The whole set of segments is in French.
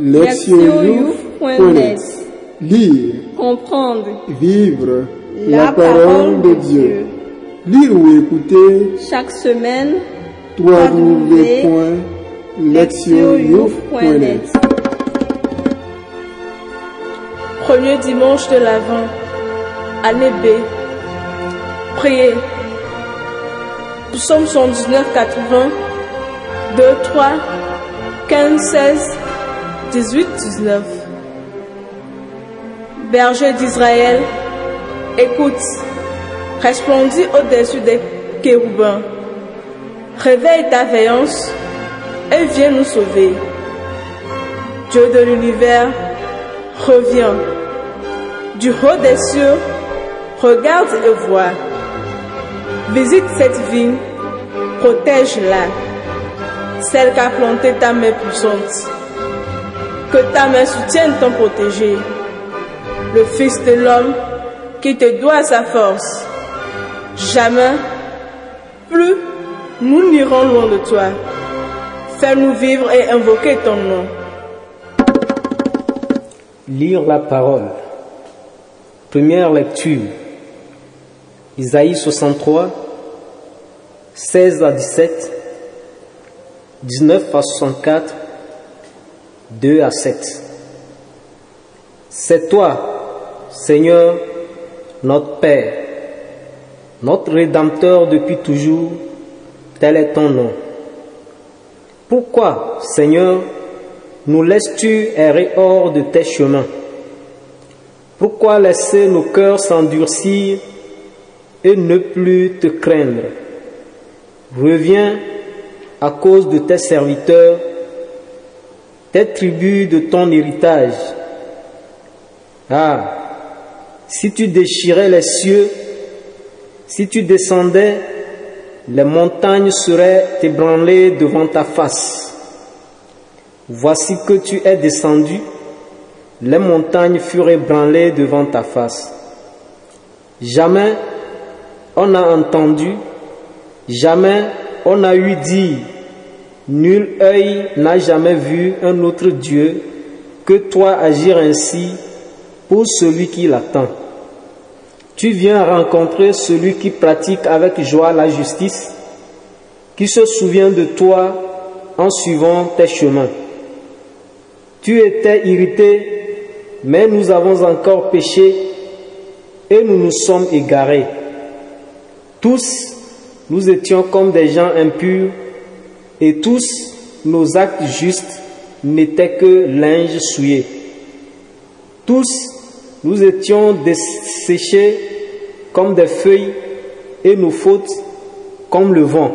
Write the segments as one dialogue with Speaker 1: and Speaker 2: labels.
Speaker 1: Lectionyouf.net Lire,
Speaker 2: Comprendre.
Speaker 1: Vivre
Speaker 2: La parole de Dieu.
Speaker 1: Lire ou écouter.
Speaker 2: Chaque semaine
Speaker 1: www.lectionyouf.net
Speaker 3: Premier dimanche de l'Avent, année B. Priez. Psaume 119, 80, 2, 3, 15, 16, 18, 19. Berger d'Israël, écoute, resplendis au-dessus des chérubins. Réveille ta veillance et viens nous sauver. Dieu de l'univers, reviens. Du haut des cieux, regarde et vois. Visite cette vigne, protège-la, celle qu'a planté ta main puissante. Que ta main soutienne ton protégé, le Fils de l'homme qui te doit sa force. Jamais, plus, nous n'irons loin de toi. Fais-nous vivre et invoquer ton nom.
Speaker 4: Lire la parole. Première lecture. Isaïe 63, 16 à 17, 19 à 64, 2 à 7. C'est toi, Seigneur, notre Père, notre Rédempteur depuis toujours, tel est ton nom. Pourquoi, Seigneur, nous laisses-tu errer hors de tes chemins? Pourquoi laisser nos cœurs s'endurcir et ne plus te craindre? Reviens à cause de tes serviteurs, tes tribus de ton héritage. Ah, si tu déchirais les cieux, si tu descendais, les montagnes seraient ébranlées devant ta face. Voici que tu es descendu, les montagnes furent ébranlées devant ta face. Jamais on n'a entendu, jamais on n'a eu dit, nul œil n'a jamais vu un autre Dieu que toi agir ainsi pour celui qui l'attend. Tu viens rencontrer celui qui pratique avec joie la justice, qui se souvient de toi en suivant tes chemins. Tu étais irrité, mais nous avons encore péché et nous nous sommes égarés. Tous, nous étions comme des gens impurs et tous nos actes justes n'étaient que linge souillé. Tous, nous étions desséchés comme des feuilles et nos fautes, comme le vent,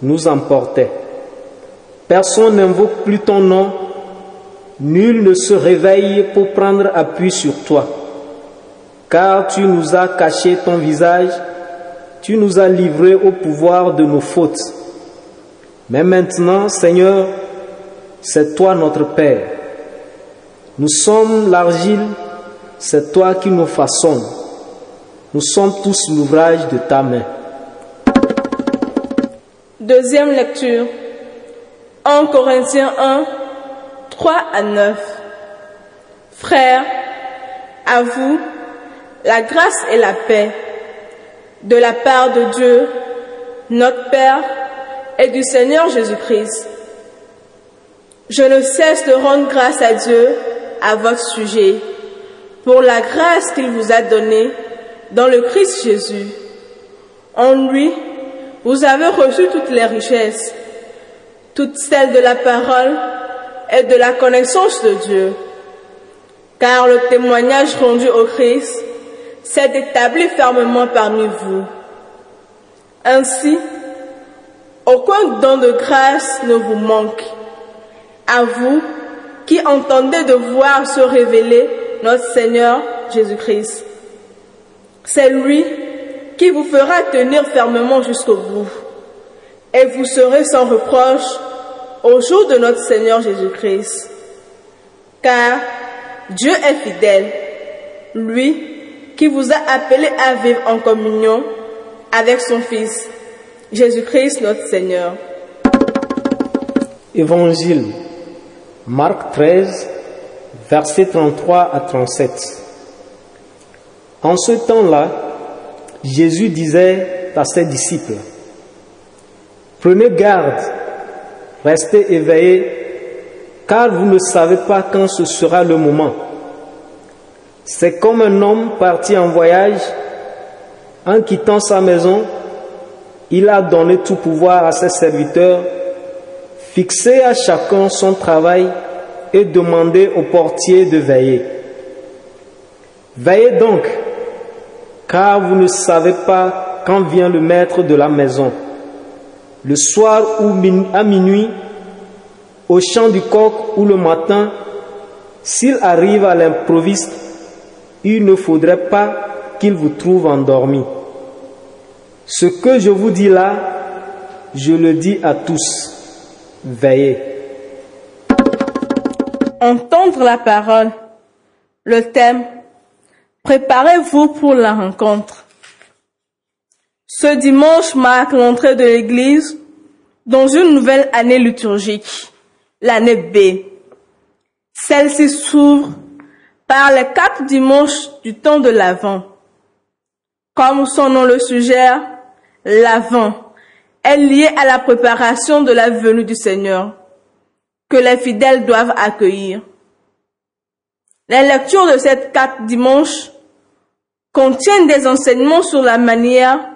Speaker 4: nous emportaient. Personne n'invoque plus ton nom, nul ne se réveille pour prendre appui sur toi, car tu nous as caché ton visage, tu nous as livrés au pouvoir de nos fautes. Mais maintenant, Seigneur, c'est toi notre Père. Nous sommes l'argile, c'est toi qui nous façonnes. Nous sommes tous l'ouvrage de ta main.
Speaker 3: Deuxième lecture. 1 Corinthiens 1, 3 à 9. Frères, à vous, la grâce et la paix de la part de Dieu, notre Père, et du Seigneur Jésus-Christ. Je ne cesse de rendre grâce à Dieu à votre sujet pour la grâce qu'il vous a donnée dans le Christ Jésus. En lui, vous avez reçu toutes les richesses, toutes celles de la parole et de la connaissance de Dieu. Car le témoignage rendu au Christ s'est établi fermement parmi vous. Ainsi, aucun don de grâce ne vous manque. À vous qui entendez de voir se révéler notre Seigneur Jésus-Christ. C'est lui qui vous fera tenir fermement jusqu'au bout. Et vous serez sans reproche au jour de notre Seigneur Jésus-Christ. Car Dieu est fidèle, lui qui vous a appelé à vivre en communion avec son Fils, Jésus-Christ notre Seigneur.
Speaker 4: Évangile Marc 13, versets 33 à 37. En ce temps-là, Jésus disait à ses disciples, Prenez garde, restez éveillés, car vous ne savez pas quand ce sera le moment. C'est comme un homme parti en voyage, en quittant sa maison, il a donné tout pouvoir à ses serviteurs, fixé à chacun son travail et demandé au portier de veiller. Veillez donc, car vous ne savez pas quand vient le maître de la maison, le soir ou à minuit, au chant du coq ou le matin, s'il arrive à l'improviste, il ne faudrait pas qu'il vous trouve endormi. Ce que je vous dis là, je le dis à tous. Veillez.
Speaker 3: Entendre la parole. Le thème. Préparez-vous pour la rencontre. Ce dimanche marque l'entrée de l'Église dans une nouvelle année liturgique, l'année B. Celle-ci s'ouvre par les quatre dimanches du temps de l'Avent. Comme son nom le suggère, l'Avent est lié à la préparation de la venue du Seigneur que les fidèles doivent accueillir. Les lectures de ces quatre dimanches contiennent des enseignements sur la manière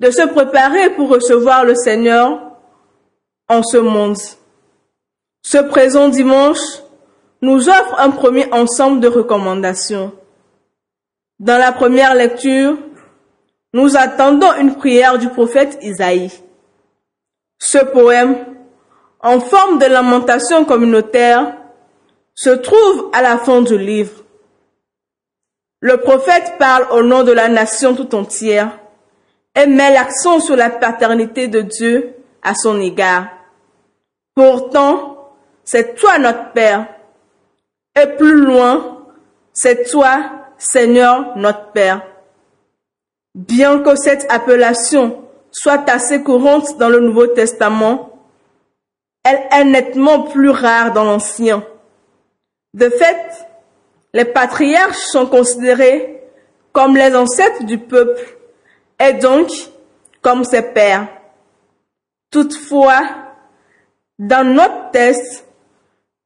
Speaker 3: de se préparer pour recevoir le Seigneur en ce monde. Ce présent dimanche nous offre un premier ensemble de recommandations. Dans la première lecture, nous attendons une prière du prophète Isaïe. Ce poème, en forme de lamentation communautaire, se trouve à la fin du livre. Le prophète parle au nom de la nation tout entière et met l'accent sur la paternité de Dieu à son égard. Pourtant, c'est toi notre Père. Et plus loin, c'est toi, Seigneur, notre Père. Bien que cette appellation soit assez courante dans le Nouveau Testament, elle est nettement plus rare dans l'Ancien. De fait, les patriarches sont considérés comme les ancêtres du peuple et donc comme ses pères. Toutefois, dans notre texte,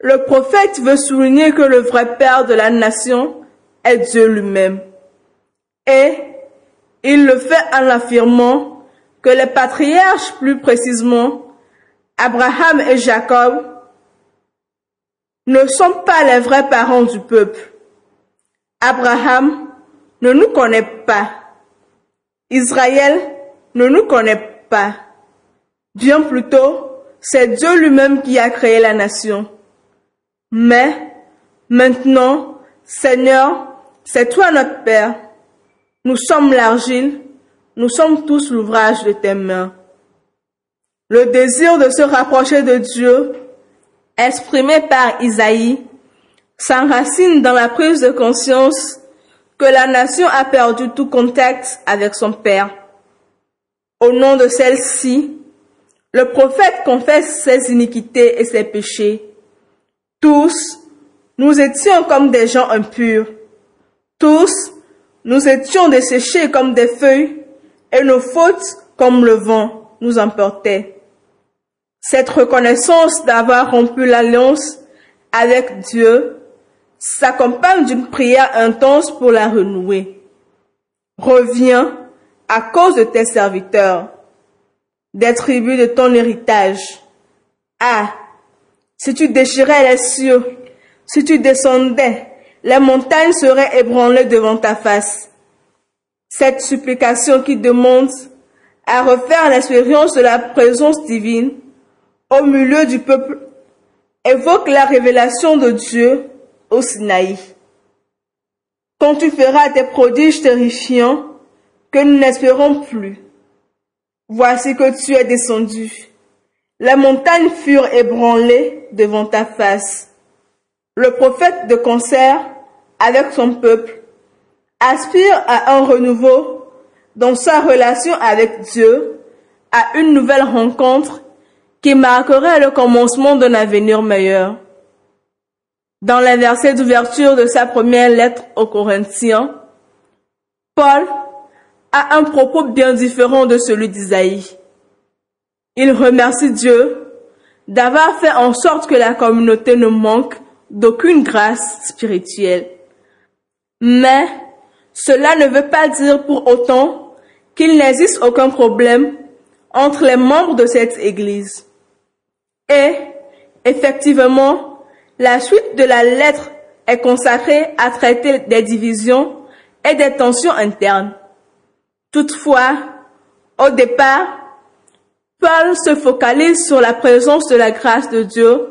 Speaker 3: le prophète veut souligner que le vrai père de la nation est Dieu lui-même. Il le fait en affirmant que les patriarches, plus précisément Abraham et Jacob, ne sont pas les vrais parents du peuple. Abraham ne nous connaît pas. Israël ne nous connaît pas. Bien plutôt, c'est Dieu lui-même qui a créé la nation. Mais maintenant, Seigneur, c'est toi notre Père. Nous sommes l'argile, nous sommes tous l'ouvrage de tes mains. Le désir de se rapprocher de Dieu, exprimé par Isaïe, s'enracine dans la prise de conscience que la nation a perdu tout contact avec son Père. Au nom de celle-ci, le prophète confesse ses iniquités et ses péchés. Tous, nous étions comme des gens impurs. Tous, nous étions desséchés comme des feuilles et nos fautes, comme le vent, nous emportaient. Cette reconnaissance d'avoir rompu l'alliance avec Dieu s'accompagne d'une prière intense pour la renouer. Reviens à cause de tes serviteurs, des tribus de ton héritage. Ah, si tu déchirais les cieux, si tu descendais, les montagnes seraient ébranlées devant ta face. Cette supplication qui demande à refaire l'expérience de la présence divine au milieu du peuple évoque la révélation de Dieu au Sinaï. Quand tu feras tes prodiges terrifiants que nous n'espérons plus, voici que tu es descendu. Les montagnes furent ébranlées devant ta face. Le prophète de concert avec son peuple aspire à un renouveau dans sa relation avec Dieu, à une nouvelle rencontre qui marquerait le commencement d'un avenir meilleur. Dans les versets d'ouverture de sa première lettre aux Corinthiens, Paul a un propos bien différent de celui d'Isaïe. Il remercie Dieu d'avoir fait en sorte que la communauté ne manque d'aucune grâce spirituelle. Mais cela ne veut pas dire pour autant qu'il n'existe aucun problème entre les membres de cette Église. Et, effectivement, la suite de la lettre est consacrée à traiter des divisions et des tensions internes. Toutefois, au départ, Paul se focalise sur la présence de la grâce de Dieu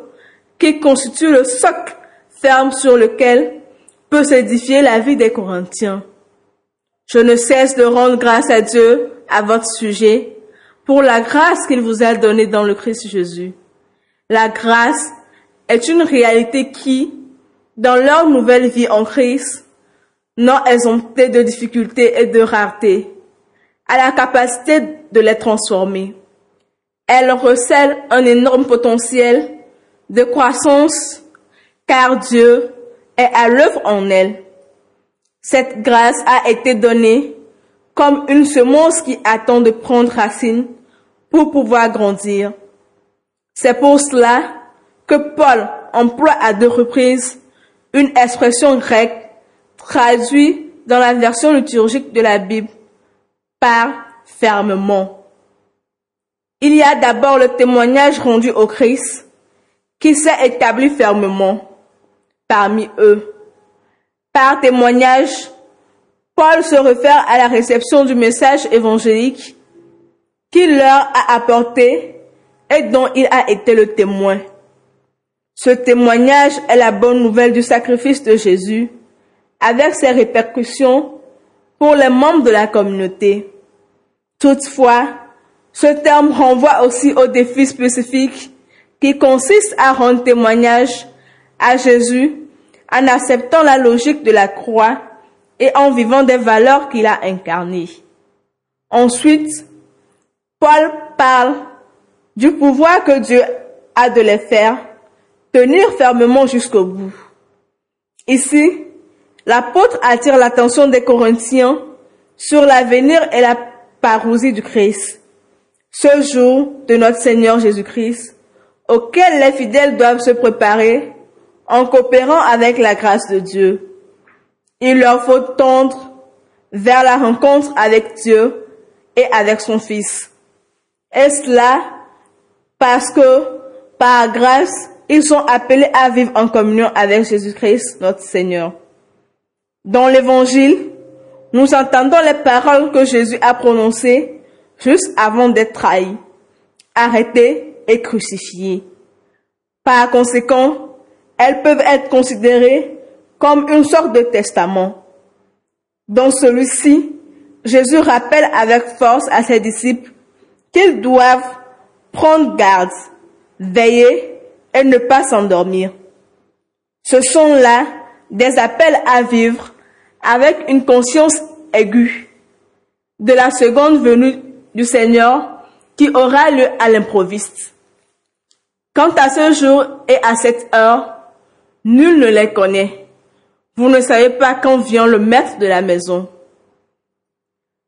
Speaker 3: qui constitue le socle ferme sur lequel peut s'édifier la vie des Corinthiens. Je ne cesse de rendre grâce à Dieu à votre sujet pour la grâce qu'il vous a donnée dans le Christ Jésus. La grâce est une réalité qui, dans leur nouvelle vie en Christ, non exemptée de difficultés et de raretés, a la capacité de les transformer. Elle recèle un énorme potentiel de croissance car Dieu est à l'œuvre en elle. Cette grâce a été donnée comme une semence qui attend de prendre racine pour pouvoir grandir. C'est pour cela que Paul emploie à deux reprises une expression grecque traduite dans la version liturgique de la Bible par fermement. Il y a d'abord le témoignage rendu au Christ qui s'est établi fermement parmi eux. Par témoignage, Paul se réfère à la réception du message évangélique qu'il leur a apporté et dont il a été le témoin. Ce témoignage est la bonne nouvelle du sacrifice de Jésus avec ses répercussions pour les membres de la communauté. Toutefois, ce terme renvoie aussi au défi spécifique qui consiste à rendre témoignage à Jésus en acceptant la logique de la croix et en vivant des valeurs qu'il a incarnées. Ensuite, Paul parle du pouvoir que Dieu a de les faire tenir fermement jusqu'au bout. Ici, l'apôtre attire l'attention des Corinthiens sur l'avenir et la parousie du Christ, ce jour de notre Seigneur Jésus-Christ, auquel les fidèles doivent se préparer en coopérant avec la grâce de Dieu. Il leur faut tendre vers la rencontre avec Dieu et avec son Fils. Et cela parce que, par grâce, ils sont appelés à vivre en communion avec Jésus-Christ, notre Seigneur? Dans l'Évangile, nous entendons les paroles que Jésus a prononcées juste avant d'être trahi, arrêté et crucifié. Par conséquent, elles peuvent être considérées comme une sorte de testament. Dans celui-ci, Jésus rappelle avec force à ses disciples qu'ils doivent prendre garde, veiller et ne pas s'endormir. Ce sont là des appels à vivre avec une conscience aiguë de la seconde venue du Seigneur qui aura lieu à l'improviste. Quant à ce jour et à cette heure, nul ne les connaît. Vous ne savez pas quand vient le maître de la maison.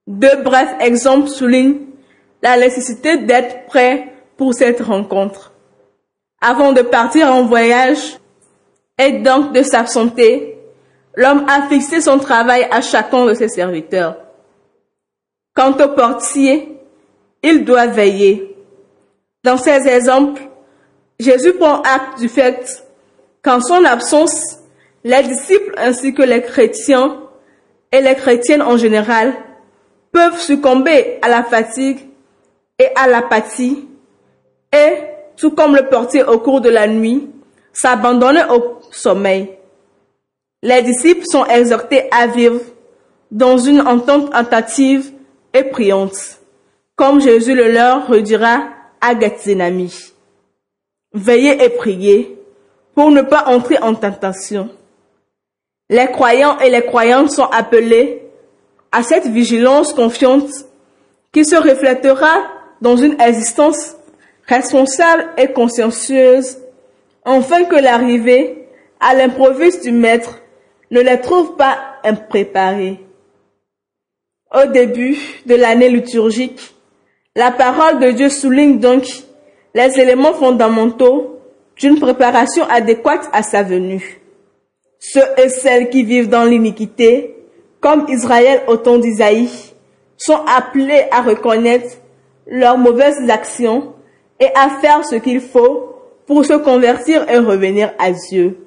Speaker 3: Deux brefs exemples soulignent la nécessité d'être prêt pour cette rencontre. Avant de partir en voyage et donc de s'absenter, l'homme a fixé son travail à chacun de ses serviteurs. Quant au portier, il doit veiller. Dans ces exemples, Jésus prend acte du fait qu'en son absence, les disciples ainsi que les chrétiens et les chrétiennes en général peuvent succomber à la fatigue et à l'apathie et, tout comme le portier au cours de la nuit, s'abandonner au sommeil. Les disciples sont exhortés à vivre dans une entente tentative et priante, comme Jésus le leur redira à Gethsemane. Veillez et priez pour ne pas entrer en tentation. Les croyants et les croyantes sont appelés à cette vigilance confiante qui se reflètera dans une existence responsable et consciencieuse, afin que l'arrivée à l'improviste du maître, ne les trouve pas impréparés. Au début de l'année liturgique, la parole de Dieu souligne donc les éléments fondamentaux d'une préparation adéquate à sa venue. Ceux et celles qui vivent dans l'iniquité, comme Israël au temps d'Isaïe, sont appelés à reconnaître leurs mauvaises actions et à faire ce qu'il faut pour se convertir et revenir à Dieu.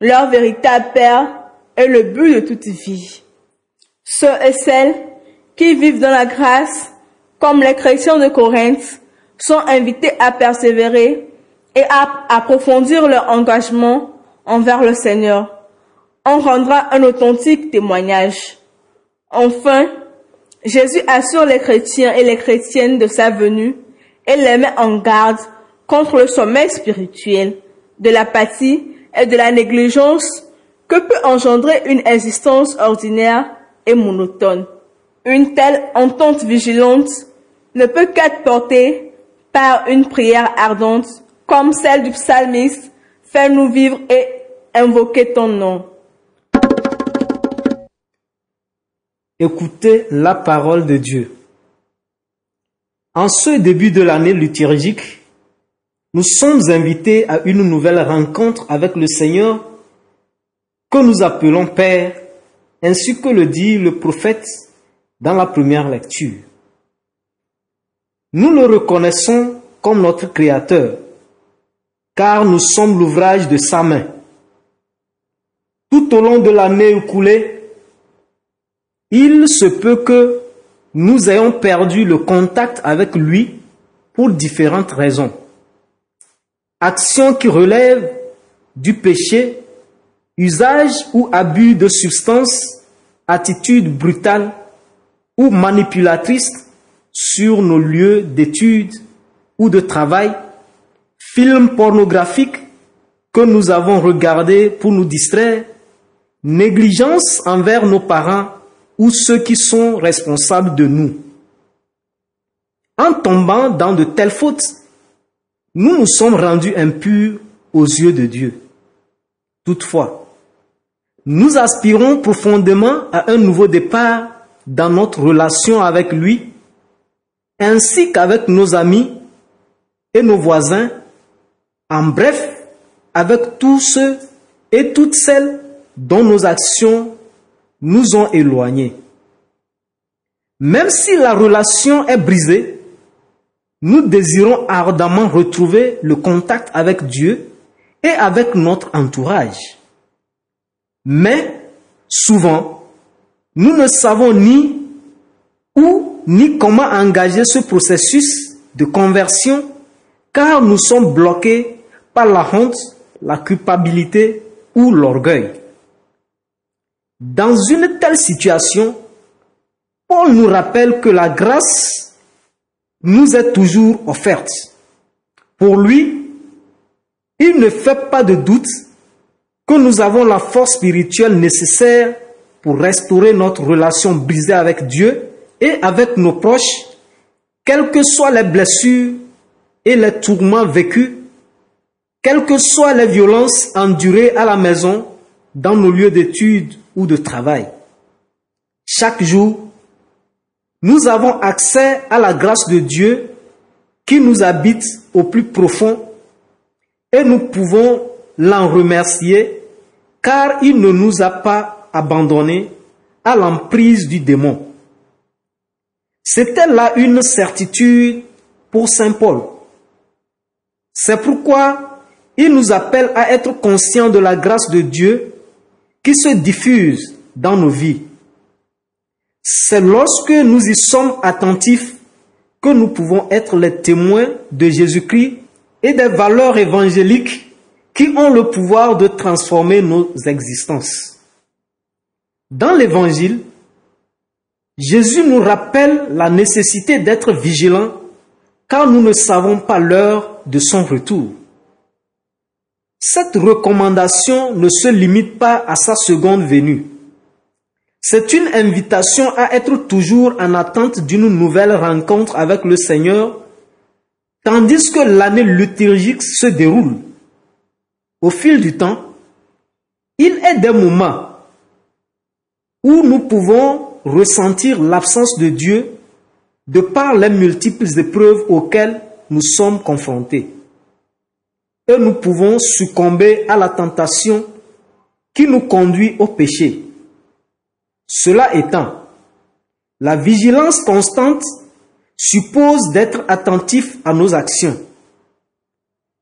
Speaker 3: Leur véritable Père est le but de toute vie. Ceux et celles qui vivent dans la grâce, comme les chrétiens de Corinthe, sont invités à persévérer et à approfondir leur engagement envers le Seigneur. On rendra un authentique témoignage. Enfin, Jésus assure les chrétiens et les chrétiennes de sa venue et les met en garde contre le sommeil spirituel, de l'apathie et de la négligence que peut engendrer une existence ordinaire et monotone. Une telle entente vigilante ne peut qu'être portée par une prière ardente comme celle du psalmiste, fais-nous vivre et invoquer ton nom.
Speaker 4: Écoutez la parole de Dieu. En ce début de l'année liturgique, nous sommes invités à une nouvelle rencontre avec le Seigneur que nous appelons Père, ainsi que le dit le prophète dans la première lecture. Nous le reconnaissons comme notre Créateur, car nous sommes l'ouvrage de sa main. Tout au long de l'année écoulée, il se peut que nous ayons perdu le contact avec lui pour différentes raisons. Actions qui relèvent du péché, usage ou abus de substances, attitudes brutales ou manipulatrices sur nos lieux d'études ou de travail, films pornographiques que nous avons regardés pour nous distraire, négligence envers nos parents ou ceux qui sont responsables de nous. En tombant dans de telles fautes, nous nous sommes rendus impurs aux yeux de Dieu. Toutefois, nous aspirons profondément à un nouveau départ dans notre relation avec lui, ainsi qu'avec nos amis et nos voisins, en bref, avec tous ceux et toutes celles dont nos actions nous ont éloignés. Même si la relation est brisée, nous désirons ardemment retrouver le contact avec Dieu et avec notre entourage. Mais souvent, nous ne savons ni où ni comment engager ce processus de conversion car nous sommes bloqués par la honte, la culpabilité ou l'orgueil. Dans une telle situation, Paul nous rappelle que la grâce nous est toujours offerte. Pour lui, il ne fait pas de doute que nous avons la force spirituelle nécessaire pour restaurer notre relation brisée avec Dieu et avec nos proches, quelles que soient les blessures et les tourments vécus, quelles que soient les violences endurées à la maison, dans nos lieux d'études ou de travail. Chaque jour, nous avons accès à la grâce de Dieu qui nous habite au plus profond et nous pouvons l'en remercier car il ne nous a pas abandonnés à l'emprise du démon. C'était là une certitude pour Saint Paul. C'est pourquoi il nous appelle à être conscients de la grâce de Dieu qui se diffuse dans nos vies. C'est lorsque nous y sommes attentifs que nous pouvons être les témoins de Jésus-Christ et des valeurs évangéliques qui ont le pouvoir de transformer nos existences. Dans l'Évangile, Jésus nous rappelle la nécessité d'être vigilants car nous ne savons pas l'heure de son retour. Cette recommandation ne se limite pas à sa seconde venue. C'est une invitation à être toujours en attente d'une nouvelle rencontre avec le Seigneur, tandis que l'année liturgique se déroule. Au fil du temps, Il est des moments où nous pouvons ressentir l'absence de Dieu de par les multiples épreuves auxquelles nous sommes confrontés. Et nous pouvons succomber à la tentation qui nous conduit au péché. Cela étant, la vigilance constante suppose d'être attentif à nos actions.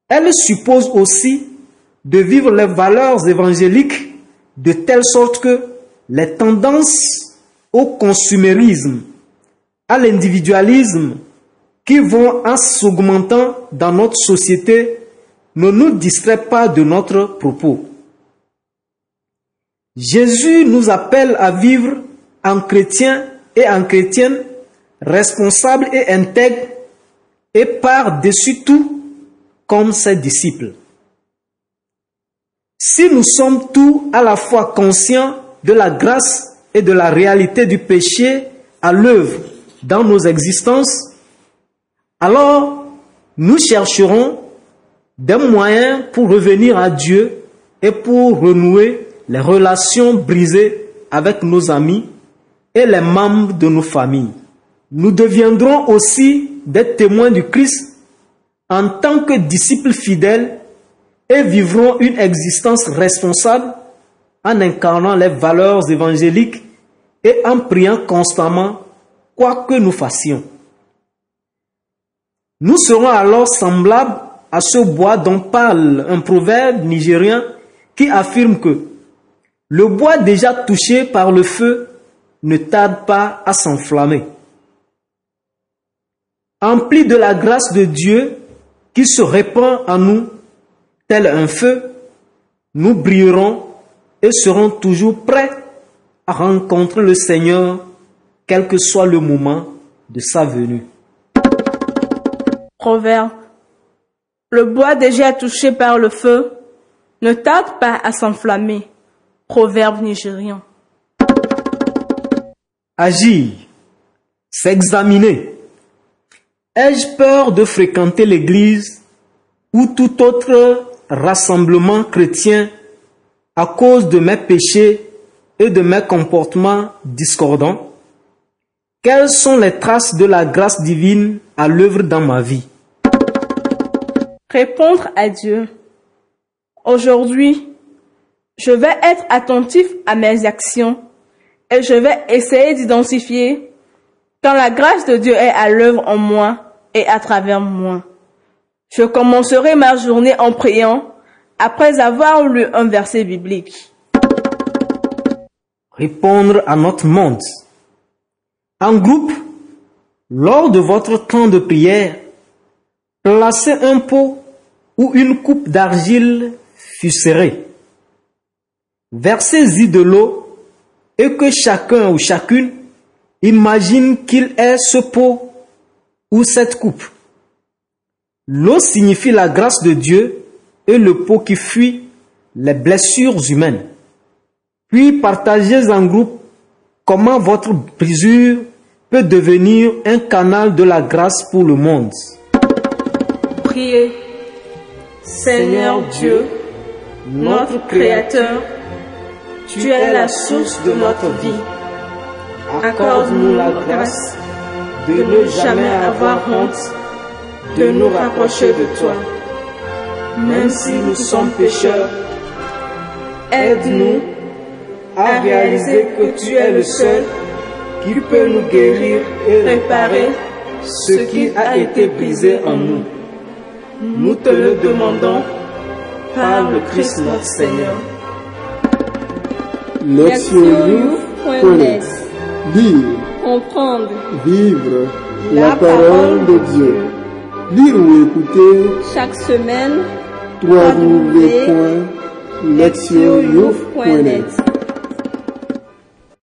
Speaker 4: Elle suppose aussi de vivre les valeurs évangéliques de telle sorte que les tendances au consumérisme, à l'individualisme qui vont en s'augmentant dans notre société ne nous distraient pas de notre propos. Jésus nous appelle à vivre en chrétien et en chrétienne responsable et intègre et par-dessus tout comme ses disciples. Si nous sommes tous à la fois conscients de la grâce et de la réalité du péché à l'œuvre dans nos existences, alors nous chercherons des moyens pour revenir à Dieu et pour renouer les relations brisées avec nos amis et les membres de nos familles. Nous deviendrons aussi des témoins du Christ en tant que disciples fidèles et vivrons une existence responsable en incarnant les valeurs évangéliques et en priant constamment quoi que nous fassions. Nous serons alors semblables à ce bois dont parle un proverbe nigérien qui affirme que le bois déjà touché par le feu ne tarde pas à s'enflammer. Emplis de la grâce de Dieu qui se répand en nous tel un feu, nous brillerons et seront toujours prêts à rencontrer le Seigneur, quel que soit le moment de sa venue.
Speaker 3: Proverbe. Le bois déjà touché par le feu ne tarde pas à s'enflammer. Proverbe nigérien.
Speaker 4: Agir, s'examiner. Ai-je peur de fréquenter l'église ou tout autre rassemblement chrétien à cause de mes péchés et de mes comportements discordants? Quelles sont les traces de la grâce divine à l'œuvre dans ma vie?
Speaker 3: Répondre à Dieu. Aujourd'hui, je vais être attentif à mes actions et je vais essayer d'identifier quand la grâce de Dieu est à l'œuvre en moi et à travers moi. Je commencerai ma journée en priant après avoir lu un verset biblique.
Speaker 4: Répondre à notre monde. En groupe, lors de votre temps de prière, placez un pot ou une coupe d'argile serrée. Versez-y de l'eau et que chacun ou chacune imagine qu'il est ce pot ou cette coupe. L'eau signifie la grâce de Dieu et le pot qui fuit les blessures humaines. Puis partagez en groupe comment votre brisure peut devenir un canal de la grâce pour le monde.
Speaker 3: Priez. Seigneur Dieu, notre Créateur, tu es la source de notre vie. Accorde-nous la grâce de ne jamais avoir honte de nous rapprocher de toi. Même si nous sommes pécheurs, aide-nous à réaliser que tu es le seul qui peut nous guérir et réparer ce qui a été brisé en nous. Nous te le demandons par le Christ notre Seigneur.
Speaker 1: Lectionnews.net Lire,
Speaker 2: comprendre,
Speaker 1: vivre
Speaker 2: La
Speaker 1: la parole de Dieu. Lire ou écouter
Speaker 2: chaque semaine
Speaker 1: www.lectionnews.net